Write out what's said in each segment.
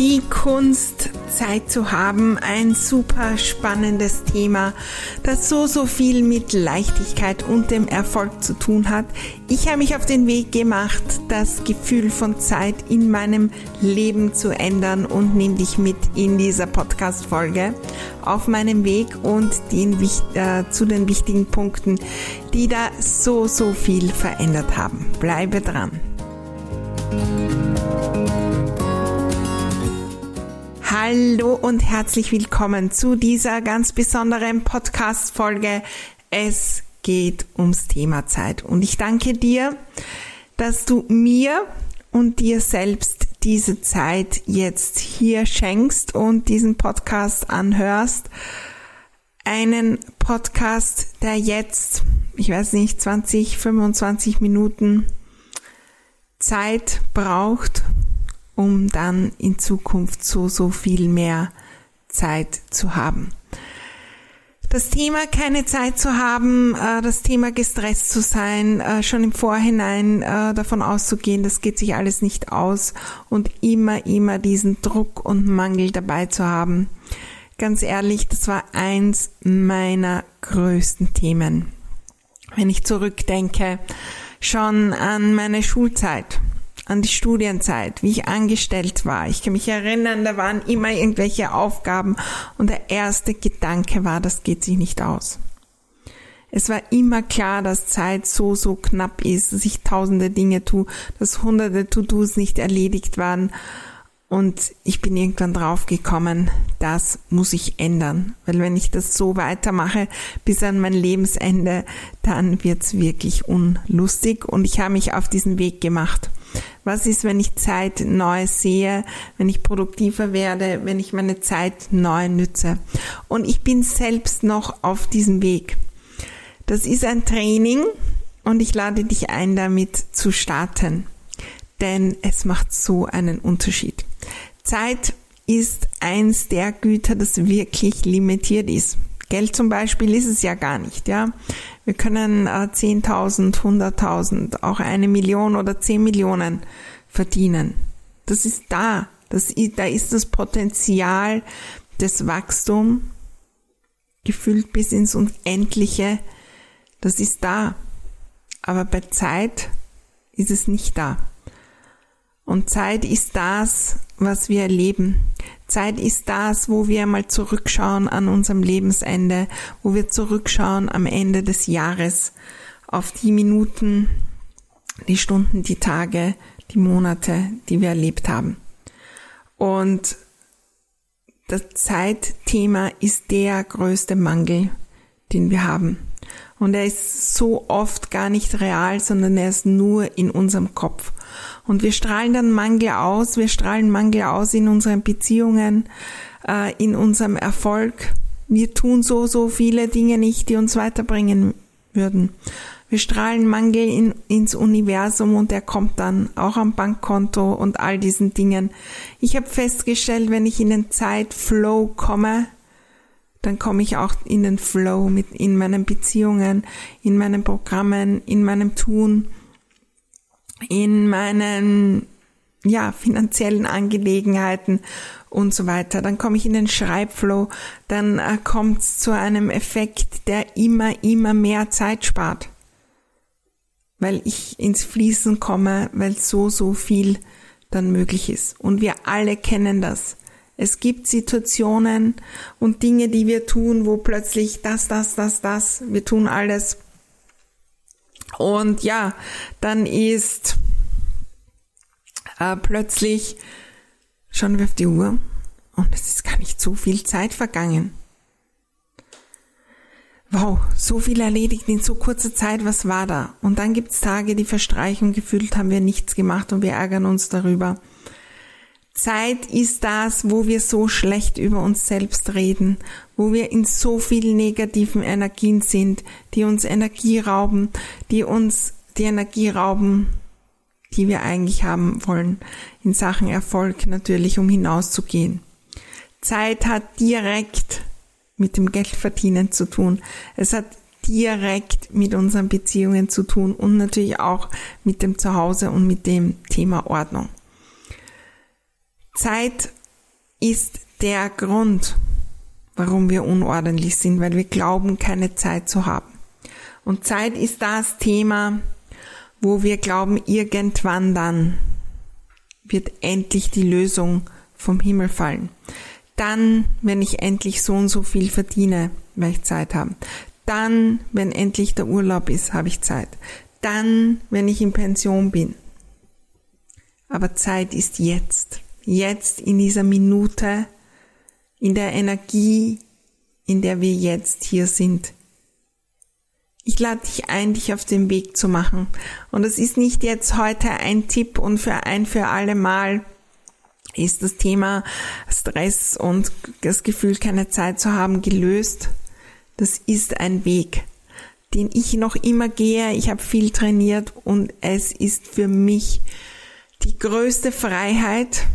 Die Kunst Zeit zu haben. Ein super spannendes Thema, das so, so viel mit Leichtigkeit und dem Erfolg zu tun hat. Ich habe mich auf den Weg gemacht, das Gefühl von Zeit in meinem Leben zu ändern und nehme dich mit in dieser Podcast-Folge auf meinem Weg und den, äh, zu den wichtigen Punkten, die da so, so viel verändert haben. Bleibe dran. Hallo und herzlich willkommen zu dieser ganz besonderen Podcast-Folge. Es geht ums Thema Zeit. Und ich danke dir, dass du mir und dir selbst diese Zeit jetzt hier schenkst und diesen Podcast anhörst. Einen Podcast, der jetzt, ich weiß nicht, 20, 25 Minuten Zeit braucht, um dann in Zukunft so, so viel mehr Zeit zu haben. Das Thema keine Zeit zu haben, äh, das Thema gestresst zu sein, äh, schon im Vorhinein äh, davon auszugehen, das geht sich alles nicht aus und immer, immer diesen Druck und Mangel dabei zu haben. Ganz ehrlich, das war eins meiner größten Themen. Wenn ich zurückdenke, schon an meine Schulzeit an die Studienzeit, wie ich angestellt war. Ich kann mich erinnern, da waren immer irgendwelche Aufgaben und der erste Gedanke war, das geht sich nicht aus. Es war immer klar, dass Zeit so, so knapp ist, dass ich tausende Dinge tue, dass hunderte To-Dos nicht erledigt waren. Und ich bin irgendwann draufgekommen, das muss ich ändern. Weil wenn ich das so weitermache bis an mein Lebensende, dann wird's wirklich unlustig. Und ich habe mich auf diesen Weg gemacht. Was ist, wenn ich Zeit neu sehe, wenn ich produktiver werde, wenn ich meine Zeit neu nütze? Und ich bin selbst noch auf diesem Weg. Das ist ein Training und ich lade dich ein, damit zu starten. Denn es macht so einen Unterschied. Zeit ist eins der Güter, das wirklich limitiert ist. Geld zum Beispiel ist es ja gar nicht, ja. Wir können äh, 10.000, 100.000, auch eine Million oder 10 Millionen verdienen. Das ist da. Das, da ist das Potenzial des Wachstums gefüllt bis ins Unendliche. Das ist da. Aber bei Zeit ist es nicht da. Und Zeit ist das, was wir erleben. Zeit ist das, wo wir mal zurückschauen an unserem Lebensende, wo wir zurückschauen am Ende des Jahres auf die Minuten, die Stunden, die Tage, die Monate, die wir erlebt haben. Und das Zeitthema ist der größte Mangel, den wir haben. Und er ist so oft gar nicht real, sondern er ist nur in unserem Kopf. Und wir strahlen dann Mangel aus, wir strahlen Mangel aus in unseren Beziehungen, äh, in unserem Erfolg. Wir tun so, so viele Dinge nicht, die uns weiterbringen würden. Wir strahlen Mangel in, ins Universum und er kommt dann auch am Bankkonto und all diesen Dingen. Ich habe festgestellt, wenn ich in den Zeitflow komme, dann komme ich auch in den Flow mit in meinen Beziehungen, in meinen Programmen, in meinem Tun in meinen ja, finanziellen Angelegenheiten und so weiter. Dann komme ich in den Schreibflow, dann äh, kommt es zu einem Effekt, der immer, immer mehr Zeit spart. Weil ich ins Fließen komme, weil so, so viel dann möglich ist. Und wir alle kennen das. Es gibt Situationen und Dinge, die wir tun, wo plötzlich das, das, das, das, wir tun alles und ja, dann ist äh, plötzlich schauen wir auf die Uhr und es ist gar nicht so viel Zeit vergangen. Wow, so viel erledigt in so kurzer Zeit, was war da? Und dann gibt's Tage, die verstreichen, gefühlt haben wir nichts gemacht und wir ärgern uns darüber. Zeit ist das, wo wir so schlecht über uns selbst reden, wo wir in so vielen negativen Energien sind, die uns Energie rauben, die uns die Energie rauben, die wir eigentlich haben wollen, in Sachen Erfolg natürlich, um hinauszugehen. Zeit hat direkt mit dem Geldverdienen zu tun. Es hat direkt mit unseren Beziehungen zu tun und natürlich auch mit dem Zuhause und mit dem Thema Ordnung. Zeit ist der Grund, warum wir unordentlich sind, weil wir glauben, keine Zeit zu haben. Und Zeit ist das Thema, wo wir glauben, irgendwann dann wird endlich die Lösung vom Himmel fallen dann, wenn ich endlich so und so viel verdiene, werde ich Zeit haben. Dann, wenn endlich der Urlaub ist, habe ich Zeit. Dann, wenn ich in Pension bin. Aber Zeit ist jetzt. Jetzt in dieser Minute, in der Energie, in der wir jetzt hier sind. Ich lade dich ein, dich auf den Weg zu machen. Und es ist nicht jetzt heute ein Tipp und für ein für alle Mal, ist das Thema Stress und das Gefühl, keine Zeit zu haben, gelöst. Das ist ein Weg, den ich noch immer gehe. Ich habe viel trainiert und es ist für mich die größte Freiheit,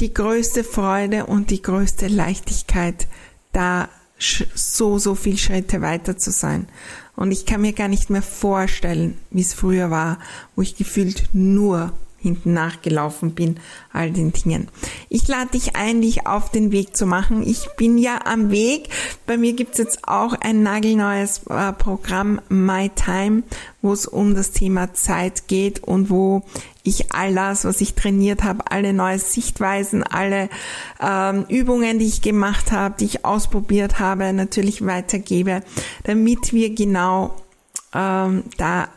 die größte Freude und die größte Leichtigkeit, da so, so viel Schritte weiter zu sein. Und ich kann mir gar nicht mehr vorstellen, wie es früher war, wo ich gefühlt nur hinten nachgelaufen bin, all den Dingen. Ich lade dich ein, dich auf den Weg zu machen. Ich bin ja am Weg. Bei mir gibt's jetzt auch ein nagelneues äh, Programm My Time, wo es um das Thema Zeit geht und wo ich all das, was ich trainiert habe, alle neue Sichtweisen, alle ähm, Übungen, die ich gemacht habe, die ich ausprobiert habe, natürlich weitergebe, damit wir genau ähm, da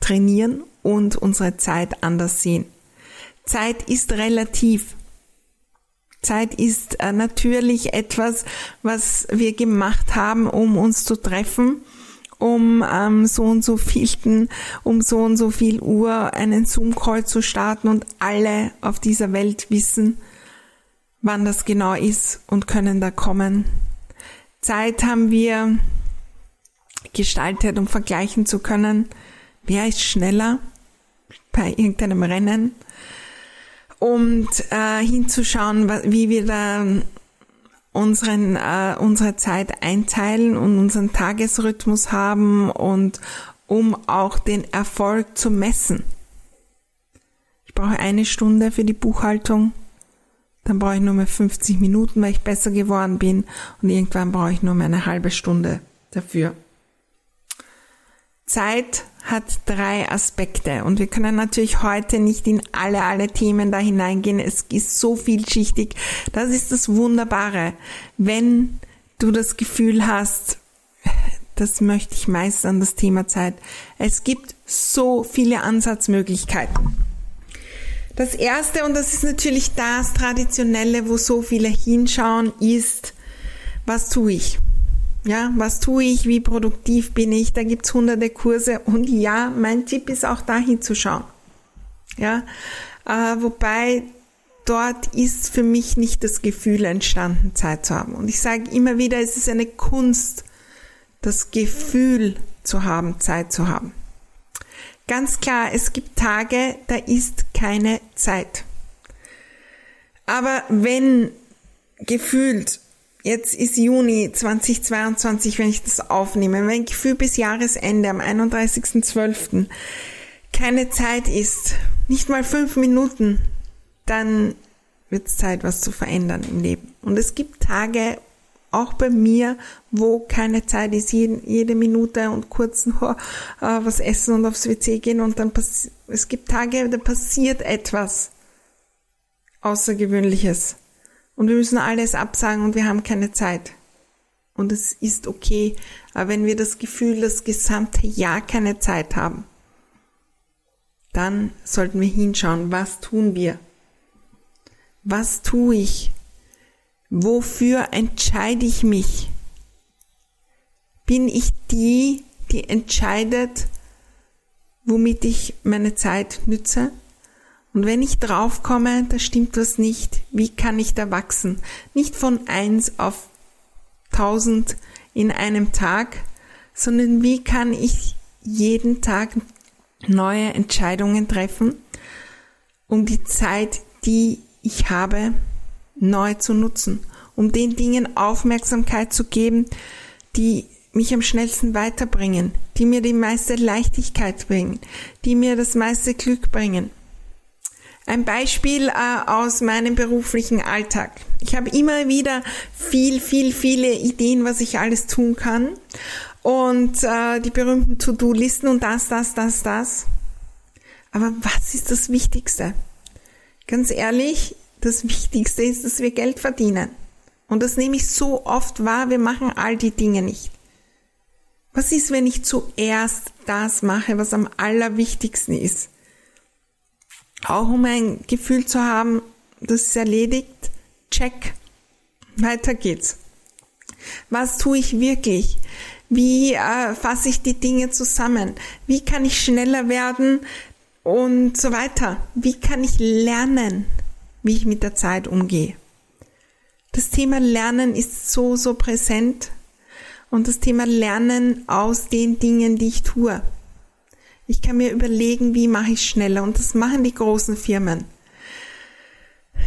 trainieren und unsere Zeit anders sehen. Zeit ist relativ. Zeit ist äh, natürlich etwas, was wir gemacht haben, um uns zu treffen, um ähm, so und so vielten, um so und so viel Uhr einen Zoom-Call zu starten und alle auf dieser Welt wissen, wann das genau ist und können da kommen. Zeit haben wir gestaltet, um vergleichen zu können, wer ist schneller, bei irgendeinem Rennen und äh, hinzuschauen, wie wir da unseren, äh, unsere Zeit einteilen und unseren Tagesrhythmus haben und um auch den Erfolg zu messen. Ich brauche eine Stunde für die Buchhaltung, dann brauche ich nur mehr 50 Minuten, weil ich besser geworden bin und irgendwann brauche ich nur mehr eine halbe Stunde dafür. Zeit hat drei Aspekte und wir können natürlich heute nicht in alle, alle Themen da hineingehen. Es ist so vielschichtig. Das ist das Wunderbare. Wenn du das Gefühl hast, das möchte ich meistern, das Thema Zeit. Es gibt so viele Ansatzmöglichkeiten. Das erste, und das ist natürlich das Traditionelle, wo so viele hinschauen, ist, was tue ich? Ja, was tue ich? Wie produktiv bin ich? Da gibt's hunderte Kurse. Und ja, mein Tipp ist auch da hinzuschauen. Ja, äh, wobei dort ist für mich nicht das Gefühl entstanden, Zeit zu haben. Und ich sage immer wieder, es ist eine Kunst, das Gefühl zu haben, Zeit zu haben. Ganz klar, es gibt Tage, da ist keine Zeit. Aber wenn gefühlt Jetzt ist Juni 2022, wenn ich das aufnehme. Mein Gefühl bis Jahresende am 31.12. keine Zeit ist, nicht mal fünf Minuten, dann wird es Zeit, was zu verändern im Leben. Und es gibt Tage, auch bei mir, wo keine Zeit ist, jede, jede Minute und kurz nur äh, was essen und aufs WC gehen und dann passiert, es gibt Tage, da passiert etwas Außergewöhnliches. Und wir müssen alles absagen und wir haben keine Zeit. Und es ist okay, aber wenn wir das Gefühl, das gesamte Jahr keine Zeit haben, dann sollten wir hinschauen, was tun wir Was tue ich? Wofür entscheide ich mich? Bin ich die, die entscheidet, womit ich meine Zeit nütze? Und wenn ich draufkomme, da stimmt was nicht, wie kann ich da wachsen? Nicht von eins auf tausend in einem Tag, sondern wie kann ich jeden Tag neue Entscheidungen treffen, um die Zeit, die ich habe, neu zu nutzen, um den Dingen Aufmerksamkeit zu geben, die mich am schnellsten weiterbringen, die mir die meiste Leichtigkeit bringen, die mir das meiste Glück bringen. Ein Beispiel äh, aus meinem beruflichen Alltag. Ich habe immer wieder viel, viel, viele Ideen, was ich alles tun kann. Und äh, die berühmten To-Do-Listen und das, das, das, das. Aber was ist das Wichtigste? Ganz ehrlich, das Wichtigste ist, dass wir Geld verdienen. Und das nehme ich so oft wahr, wir machen all die Dinge nicht. Was ist, wenn ich zuerst das mache, was am allerwichtigsten ist? Auch um ein Gefühl zu haben, das ist erledigt, check, weiter geht's. Was tue ich wirklich? Wie äh, fasse ich die Dinge zusammen? Wie kann ich schneller werden und so weiter? Wie kann ich lernen, wie ich mit der Zeit umgehe? Das Thema Lernen ist so, so präsent und das Thema Lernen aus den Dingen, die ich tue. Ich kann mir überlegen, wie mache ich schneller und das machen die großen Firmen.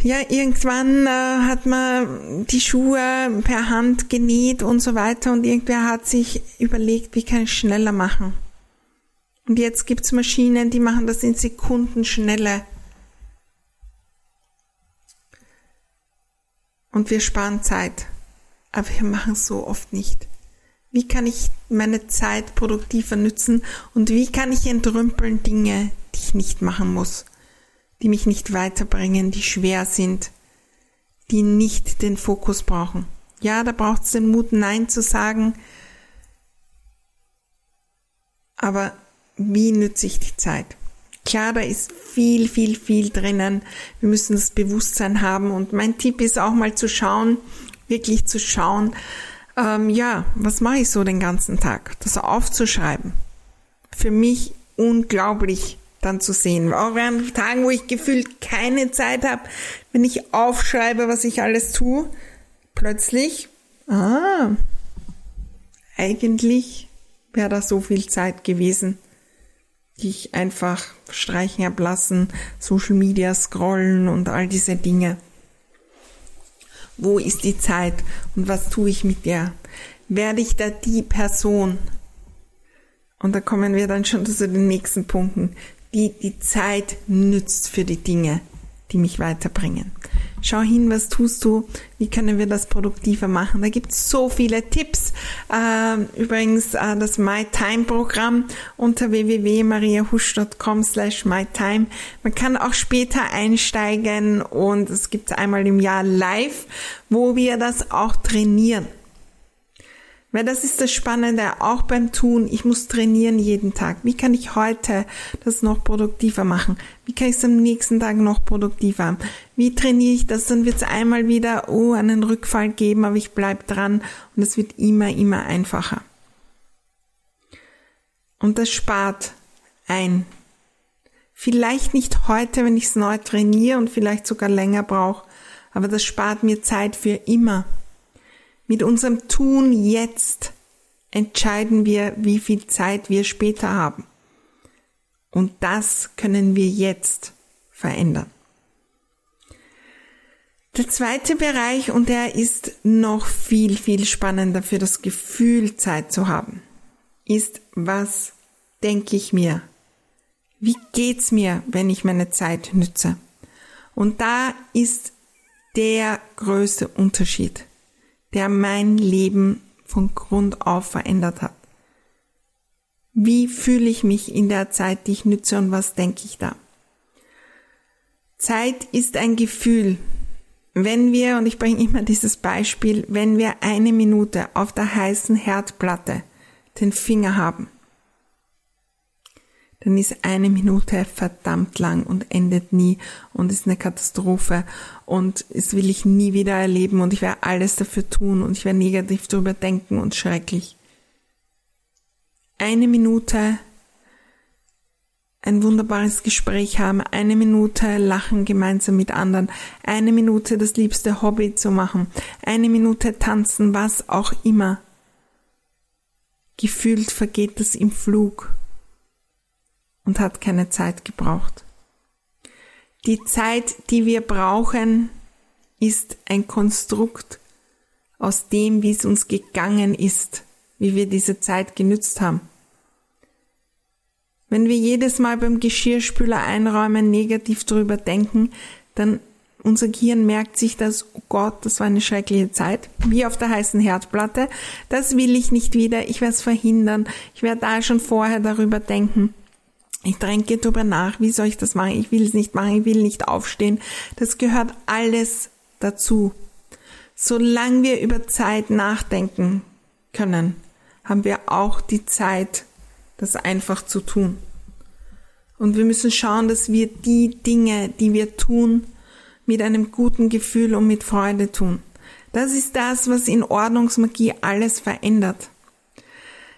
Ja, irgendwann äh, hat man die Schuhe per Hand genäht und so weiter und irgendwer hat sich überlegt, wie kann ich schneller machen. Und jetzt gibt's Maschinen, die machen das in Sekunden schneller. Und wir sparen Zeit. Aber wir machen es so oft nicht. Wie kann ich meine Zeit produktiver nützen und wie kann ich entrümpeln Dinge, die ich nicht machen muss, die mich nicht weiterbringen, die schwer sind, die nicht den Fokus brauchen. Ja, da braucht es den Mut, Nein zu sagen. Aber wie nütze ich die Zeit? Klar, da ist viel, viel, viel drinnen. Wir müssen das Bewusstsein haben. Und mein Tipp ist auch mal zu schauen, wirklich zu schauen, ähm, ja, was mache ich so den ganzen Tag? Das aufzuschreiben. Für mich unglaublich dann zu sehen. Auch an Tagen, wo ich gefühlt keine Zeit habe, wenn ich aufschreibe, was ich alles tue, plötzlich, ah, eigentlich wäre da so viel Zeit gewesen, die ich einfach streichen habe lassen, Social Media scrollen und all diese Dinge. Wo ist die Zeit und was tue ich mit der? Werde ich da die Person? Und da kommen wir dann schon zu den nächsten Punkten, die die Zeit nützt für die Dinge, die mich weiterbringen. Schau hin, was tust du, wie können wir das produktiver machen. Da gibt es so viele Tipps. Äh, übrigens äh, das MyTime-Programm unter www.mariahusch.com slash MyTime. Man kann auch später einsteigen und es gibt einmal im Jahr live, wo wir das auch trainieren. Weil das ist das Spannende, auch beim Tun. Ich muss trainieren jeden Tag. Wie kann ich heute das noch produktiver machen? Wie kann ich es am nächsten Tag noch produktiver? Wie trainiere ich das? Dann wird es einmal wieder, oh, einen Rückfall geben, aber ich bleib dran und es wird immer, immer einfacher. Und das spart ein. Vielleicht nicht heute, wenn ich es neu trainiere und vielleicht sogar länger brauche, aber das spart mir Zeit für immer. Mit unserem Tun jetzt entscheiden wir, wie viel Zeit wir später haben. Und das können wir jetzt verändern. Der zweite Bereich, und der ist noch viel, viel spannender für das Gefühl, Zeit zu haben, ist, was denke ich mir? Wie geht's mir, wenn ich meine Zeit nütze? Und da ist der größte Unterschied der mein Leben von Grund auf verändert hat. Wie fühle ich mich in der Zeit, die ich nütze und was denke ich da? Zeit ist ein Gefühl. Wenn wir, und ich bringe immer dieses Beispiel, wenn wir eine Minute auf der heißen Herdplatte den Finger haben, dann ist eine Minute verdammt lang und endet nie und ist eine Katastrophe und das will ich nie wieder erleben und ich werde alles dafür tun und ich werde negativ darüber denken und schrecklich. Eine Minute ein wunderbares Gespräch haben, eine Minute lachen gemeinsam mit anderen, eine Minute das liebste Hobby zu machen, eine Minute tanzen, was auch immer. Gefühlt vergeht das im Flug und hat keine Zeit gebraucht. Die Zeit, die wir brauchen, ist ein Konstrukt aus dem, wie es uns gegangen ist, wie wir diese Zeit genützt haben. Wenn wir jedes Mal beim Geschirrspüler einräumen negativ drüber denken, dann unser Gehirn merkt sich das, oh Gott, das war eine schreckliche Zeit, wie auf der heißen Herdplatte. Das will ich nicht wieder, ich werde es verhindern. Ich werde da schon vorher darüber denken. Ich denke darüber nach, wie soll ich das machen? Ich will es nicht machen, ich will nicht aufstehen. Das gehört alles dazu. Solange wir über Zeit nachdenken können, haben wir auch die Zeit, das einfach zu tun. Und wir müssen schauen, dass wir die Dinge, die wir tun, mit einem guten Gefühl und mit Freude tun. Das ist das, was in Ordnungsmagie alles verändert.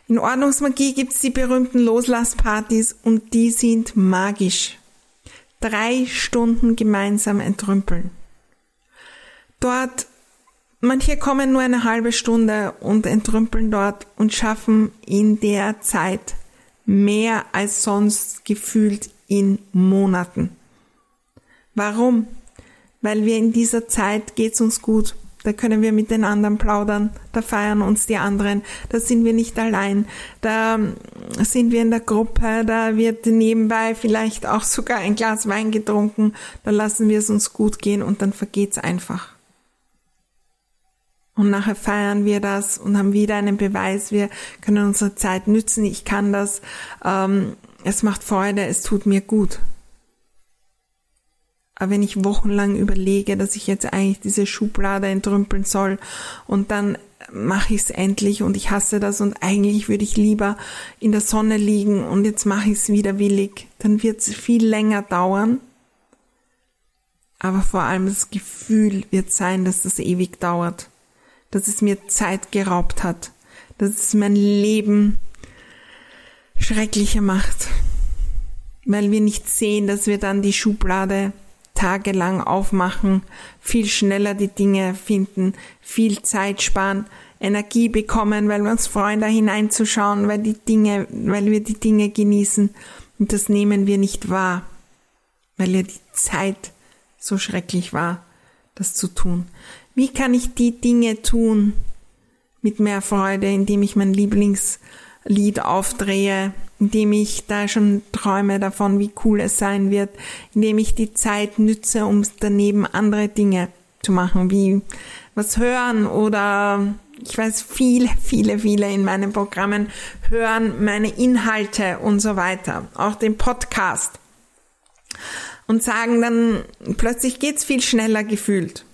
In Ordnungsmagie gibt's die berühmten Loslasspartys und die sind magisch. Drei Stunden gemeinsam entrümpeln. Dort, manche kommen nur eine halbe Stunde und entrümpeln dort und schaffen in der Zeit mehr als sonst gefühlt in Monaten. Warum? Weil wir in dieser Zeit geht's uns gut da können wir mit den anderen plaudern, da feiern uns die anderen, da sind wir nicht allein, da sind wir in der Gruppe, da wird nebenbei vielleicht auch sogar ein Glas Wein getrunken, da lassen wir es uns gut gehen und dann vergeht's einfach. Und nachher feiern wir das und haben wieder einen Beweis, wir können unsere Zeit nützen, ich kann das, ähm, es macht Freude, es tut mir gut. Aber wenn ich wochenlang überlege, dass ich jetzt eigentlich diese Schublade entrümpeln soll und dann mache ich es endlich und ich hasse das und eigentlich würde ich lieber in der Sonne liegen und jetzt mache ich es widerwillig, dann wird es viel länger dauern. Aber vor allem das Gefühl wird sein, dass das ewig dauert, dass es mir Zeit geraubt hat, dass es mein Leben schrecklicher macht, weil wir nicht sehen, dass wir dann die Schublade tagelang aufmachen, viel schneller die Dinge finden, viel Zeit sparen, Energie bekommen, weil wir uns freuen, da hineinzuschauen, weil die Dinge, weil wir die Dinge genießen. Und das nehmen wir nicht wahr, weil ja die Zeit so schrecklich war, das zu tun. Wie kann ich die Dinge tun mit mehr Freude, indem ich mein Lieblingslied aufdrehe, indem ich da schon träume davon, wie cool es sein wird, indem ich die Zeit nütze, um daneben andere Dinge zu machen, wie was hören oder ich weiß, viele, viele, viele in meinen Programmen hören meine Inhalte und so weiter, auch den Podcast und sagen dann, plötzlich geht's viel schneller gefühlt.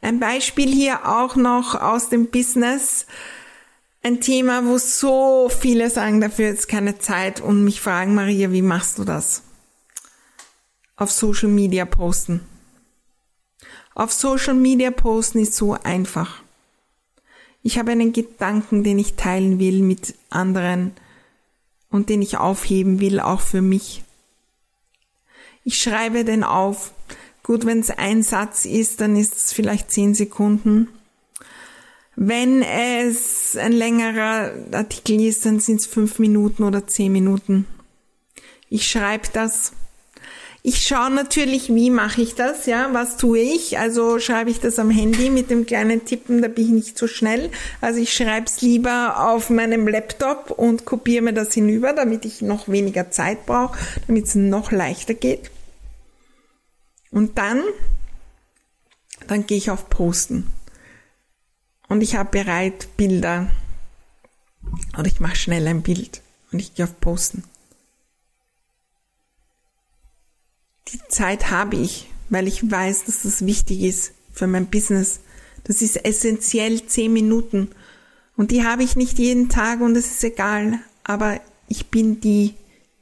Ein Beispiel hier auch noch aus dem Business ein Thema, wo so viele sagen, dafür ist keine Zeit und mich fragen, Maria, wie machst du das? Auf Social Media posten. Auf Social Media posten ist so einfach. Ich habe einen Gedanken, den ich teilen will mit anderen und den ich aufheben will, auch für mich. Ich schreibe den auf. Gut, wenn es ein Satz ist, dann ist es vielleicht zehn Sekunden. Wenn es ein längerer Artikel ist, dann sind es fünf Minuten oder zehn Minuten. Ich schreibe das. Ich schaue natürlich, wie mache ich das, ja, was tue ich? Also schreibe ich das am Handy mit dem kleinen Tippen, da bin ich nicht so schnell. Also ich schreibe es lieber auf meinem Laptop und kopiere mir das hinüber, damit ich noch weniger Zeit brauche, damit es noch leichter geht. Und dann, dann gehe ich auf Posten und ich habe bereit Bilder und ich mache schnell ein Bild und ich gehe auf Posten. Die Zeit habe ich, weil ich weiß, dass das wichtig ist für mein Business. Das ist essentiell zehn Minuten und die habe ich nicht jeden Tag und es ist egal, aber ich bin die,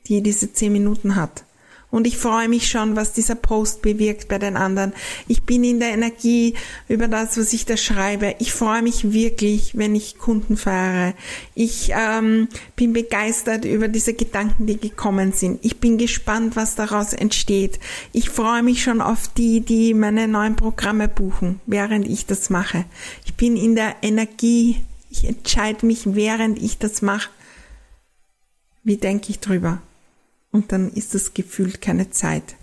die diese zehn Minuten hat. Und ich freue mich schon, was dieser Post bewirkt bei den anderen. Ich bin in der Energie über das, was ich da schreibe. Ich freue mich wirklich, wenn ich Kunden fahre. Ich ähm, bin begeistert über diese Gedanken, die gekommen sind. Ich bin gespannt, was daraus entsteht. Ich freue mich schon auf die, die meine neuen Programme buchen, während ich das mache. Ich bin in der Energie. Ich entscheide mich, während ich das mache. Wie denke ich drüber? Und dann ist das gefühlt keine Zeit.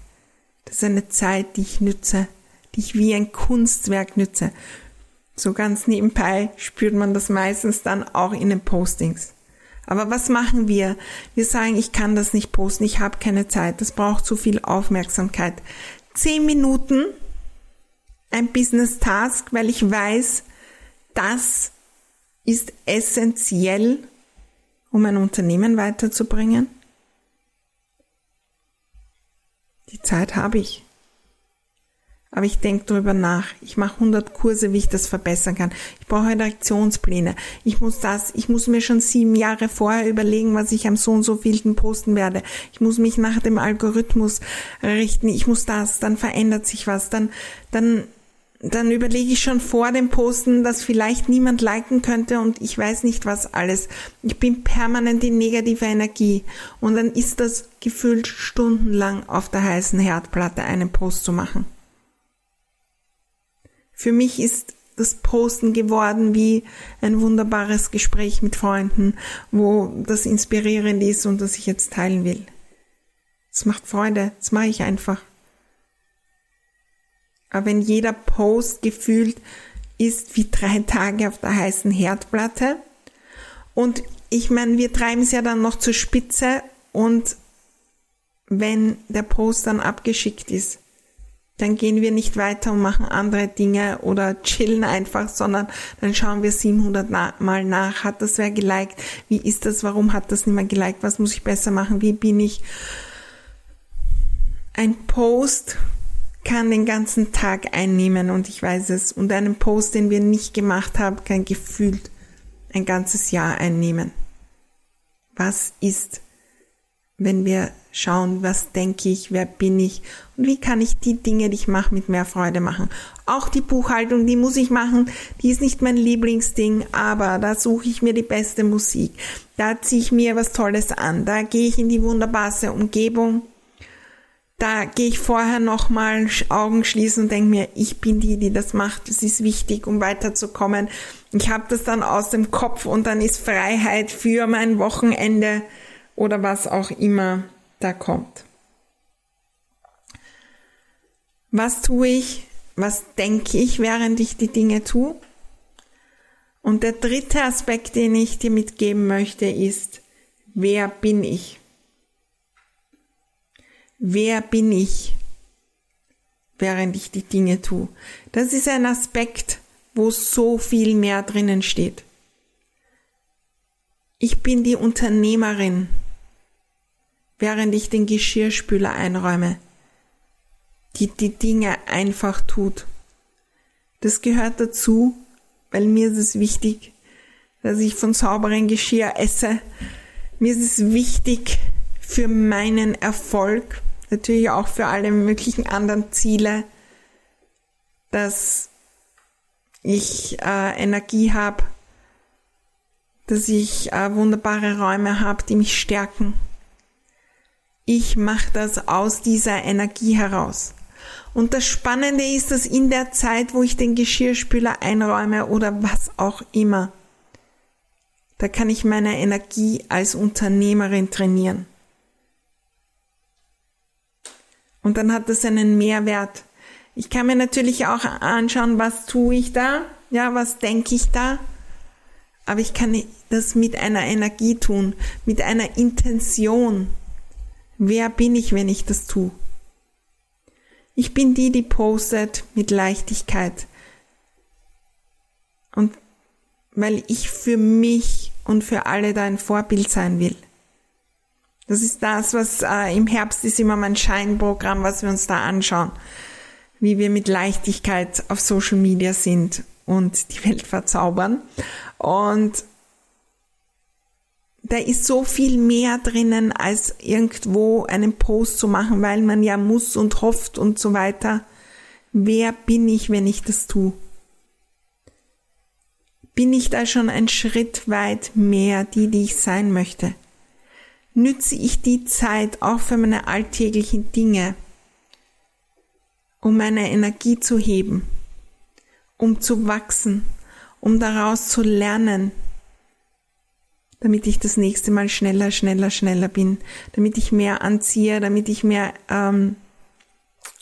Das ist eine Zeit, die ich nütze, die ich wie ein Kunstwerk nütze. So ganz nebenbei spürt man das meistens dann auch in den Postings. Aber was machen wir? Wir sagen, ich kann das nicht posten, ich habe keine Zeit, das braucht zu viel Aufmerksamkeit. Zehn Minuten, ein Business Task, weil ich weiß, das ist essentiell, um ein Unternehmen weiterzubringen. Die Zeit habe ich. Aber ich denke darüber nach. Ich mache 100 Kurse, wie ich das verbessern kann. Ich brauche Redaktionspläne. Ich muss das, ich muss mir schon sieben Jahre vorher überlegen, was ich am so und so vielten posten werde. Ich muss mich nach dem Algorithmus richten. Ich muss das, dann verändert sich was. Dann, dann dann überlege ich schon vor dem Posten, dass vielleicht niemand liken könnte und ich weiß nicht was alles. Ich bin permanent in negativer Energie und dann ist das gefühlt stundenlang auf der heißen Herdplatte einen Post zu machen. Für mich ist das Posten geworden wie ein wunderbares Gespräch mit Freunden, wo das inspirierend ist und das ich jetzt teilen will. Es macht Freude, das mache ich einfach. Aber wenn jeder Post gefühlt ist wie drei Tage auf der heißen Herdplatte. Und ich meine, wir treiben es ja dann noch zur Spitze und wenn der Post dann abgeschickt ist, dann gehen wir nicht weiter und machen andere Dinge oder chillen einfach, sondern dann schauen wir 700 Mal nach. Hat das wer geliked? Wie ist das? Warum hat das mehr geliked? Was muss ich besser machen? Wie bin ich? Ein Post kann den ganzen Tag einnehmen und ich weiß es. Und einen Post, den wir nicht gemacht haben, kann gefühlt ein ganzes Jahr einnehmen. Was ist, wenn wir schauen, was denke ich, wer bin ich und wie kann ich die Dinge, die ich mache, mit mehr Freude machen. Auch die Buchhaltung, die muss ich machen, die ist nicht mein Lieblingsding, aber da suche ich mir die beste Musik, da ziehe ich mir was Tolles an, da gehe ich in die wunderbarste Umgebung da gehe ich vorher nochmal Augen schließen und denke mir, ich bin die, die das macht. Das ist wichtig, um weiterzukommen. Ich habe das dann aus dem Kopf und dann ist Freiheit für mein Wochenende oder was auch immer da kommt. Was tue ich? Was denke ich, während ich die Dinge tue? Und der dritte Aspekt, den ich dir mitgeben möchte, ist, wer bin ich? Wer bin ich, während ich die Dinge tue. Das ist ein Aspekt, wo so viel mehr drinnen steht. Ich bin die Unternehmerin, während ich den Geschirrspüler einräume, die die Dinge einfach tut. Das gehört dazu, weil mir ist es wichtig, dass ich von sauberem Geschirr esse. Mir ist es wichtig für meinen Erfolg, natürlich auch für alle möglichen anderen Ziele, dass ich äh, Energie habe, dass ich äh, wunderbare Räume habe, die mich stärken. Ich mache das aus dieser Energie heraus. Und das Spannende ist, dass in der Zeit, wo ich den Geschirrspüler einräume oder was auch immer, da kann ich meine Energie als Unternehmerin trainieren. Und dann hat das einen Mehrwert. Ich kann mir natürlich auch anschauen, was tue ich da, ja, was denke ich da. Aber ich kann das mit einer Energie tun, mit einer Intention. Wer bin ich, wenn ich das tue? Ich bin die, die postet mit Leichtigkeit. Und weil ich für mich und für alle da ein Vorbild sein will. Das ist das, was äh, im Herbst ist immer mein Scheinprogramm, was wir uns da anschauen. Wie wir mit Leichtigkeit auf Social Media sind und die Welt verzaubern. Und da ist so viel mehr drinnen, als irgendwo einen Post zu machen, weil man ja muss und hofft und so weiter. Wer bin ich, wenn ich das tue? Bin ich da schon einen Schritt weit mehr die, die ich sein möchte? Nütze ich die Zeit auch für meine alltäglichen Dinge, um meine Energie zu heben, um zu wachsen, um daraus zu lernen, damit ich das nächste Mal schneller, schneller, schneller bin, damit ich mehr anziehe, damit ich mehr ähm,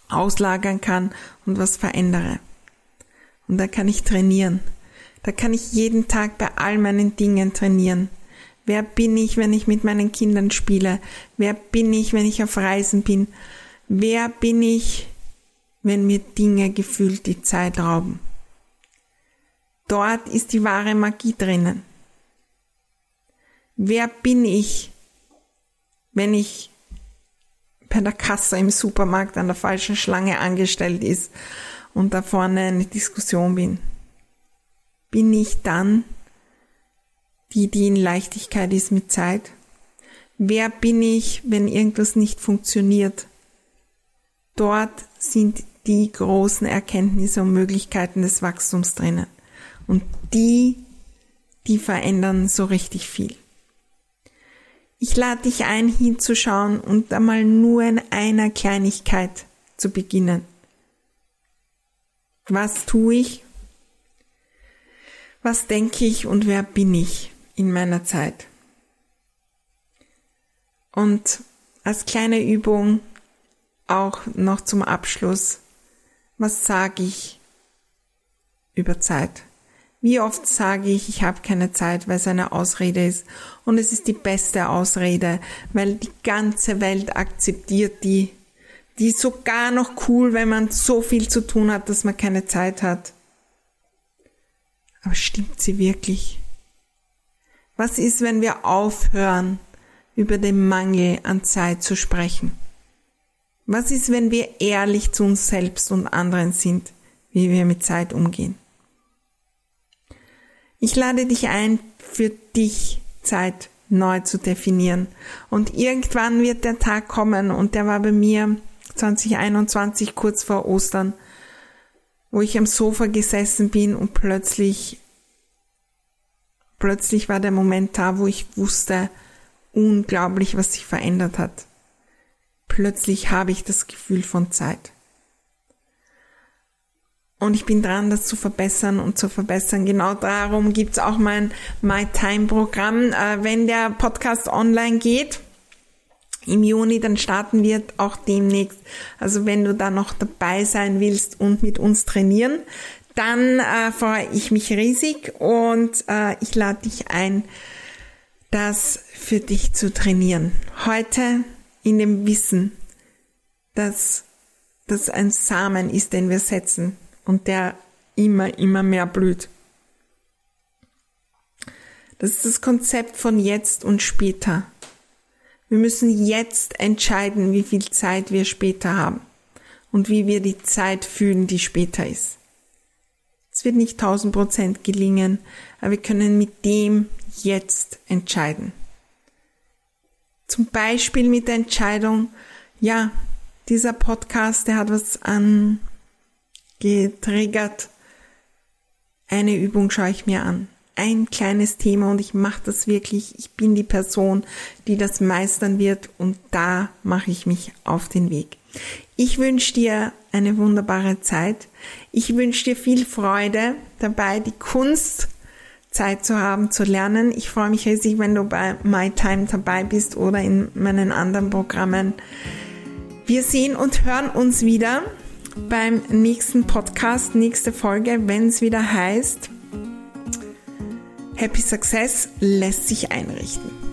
auslagern kann und was verändere. Und da kann ich trainieren. Da kann ich jeden Tag bei all meinen Dingen trainieren. Wer bin ich, wenn ich mit meinen Kindern spiele? Wer bin ich, wenn ich auf Reisen bin? Wer bin ich, wenn mir Dinge gefühlt die Zeit rauben? Dort ist die wahre Magie drinnen. Wer bin ich, wenn ich bei der Kasse im Supermarkt an der falschen Schlange angestellt ist und da vorne eine Diskussion bin? Bin ich dann die, die in Leichtigkeit ist mit Zeit? Wer bin ich, wenn irgendwas nicht funktioniert? Dort sind die großen Erkenntnisse und Möglichkeiten des Wachstums drinnen. Und die, die verändern so richtig viel. Ich lade dich ein, hinzuschauen und einmal nur in einer Kleinigkeit zu beginnen. Was tue ich? Was denke ich und wer bin ich in meiner Zeit? Und als kleine Übung auch noch zum Abschluss, was sage ich über Zeit? Wie oft sage ich, ich habe keine Zeit, weil es eine Ausrede ist. Und es ist die beste Ausrede, weil die ganze Welt akzeptiert die. Die ist sogar noch cool, wenn man so viel zu tun hat, dass man keine Zeit hat. Aber stimmt sie wirklich? Was ist, wenn wir aufhören, über den Mangel an Zeit zu sprechen? Was ist, wenn wir ehrlich zu uns selbst und anderen sind, wie wir mit Zeit umgehen? Ich lade dich ein, für dich Zeit neu zu definieren. Und irgendwann wird der Tag kommen und der war bei mir 2021 kurz vor Ostern, wo ich am Sofa gesessen bin und plötzlich, plötzlich war der Moment da, wo ich wusste, unglaublich, was sich verändert hat. Plötzlich habe ich das Gefühl von Zeit. Und ich bin dran, das zu verbessern und zu verbessern. Genau darum gibt's auch mein My Time Programm. Äh, wenn der Podcast online geht, im Juni, dann starten wir auch demnächst. Also wenn du da noch dabei sein willst und mit uns trainieren, dann äh, freue ich mich riesig und äh, ich lade dich ein, das für dich zu trainieren. Heute in dem Wissen, dass das ein Samen ist, den wir setzen und der immer, immer mehr blüht. Das ist das Konzept von jetzt und später. Wir müssen jetzt entscheiden, wie viel Zeit wir später haben und wie wir die Zeit fühlen, die später ist. Es wird nicht tausend Prozent gelingen, aber wir können mit dem jetzt entscheiden. Zum Beispiel mit der Entscheidung, ja, dieser Podcast, der hat was an getriggert. Eine Übung schaue ich mir an. Ein kleines Thema und ich mache das wirklich. Ich bin die Person, die das meistern wird und da mache ich mich auf den Weg. Ich wünsche dir eine wunderbare Zeit. Ich wünsche dir viel Freude dabei, die Kunst Zeit zu haben, zu lernen. Ich freue mich riesig, wenn du bei MyTime dabei bist oder in meinen anderen Programmen. Wir sehen und hören uns wieder beim nächsten Podcast, nächste Folge, wenn es wieder heißt, Happy Success lässt sich einrichten.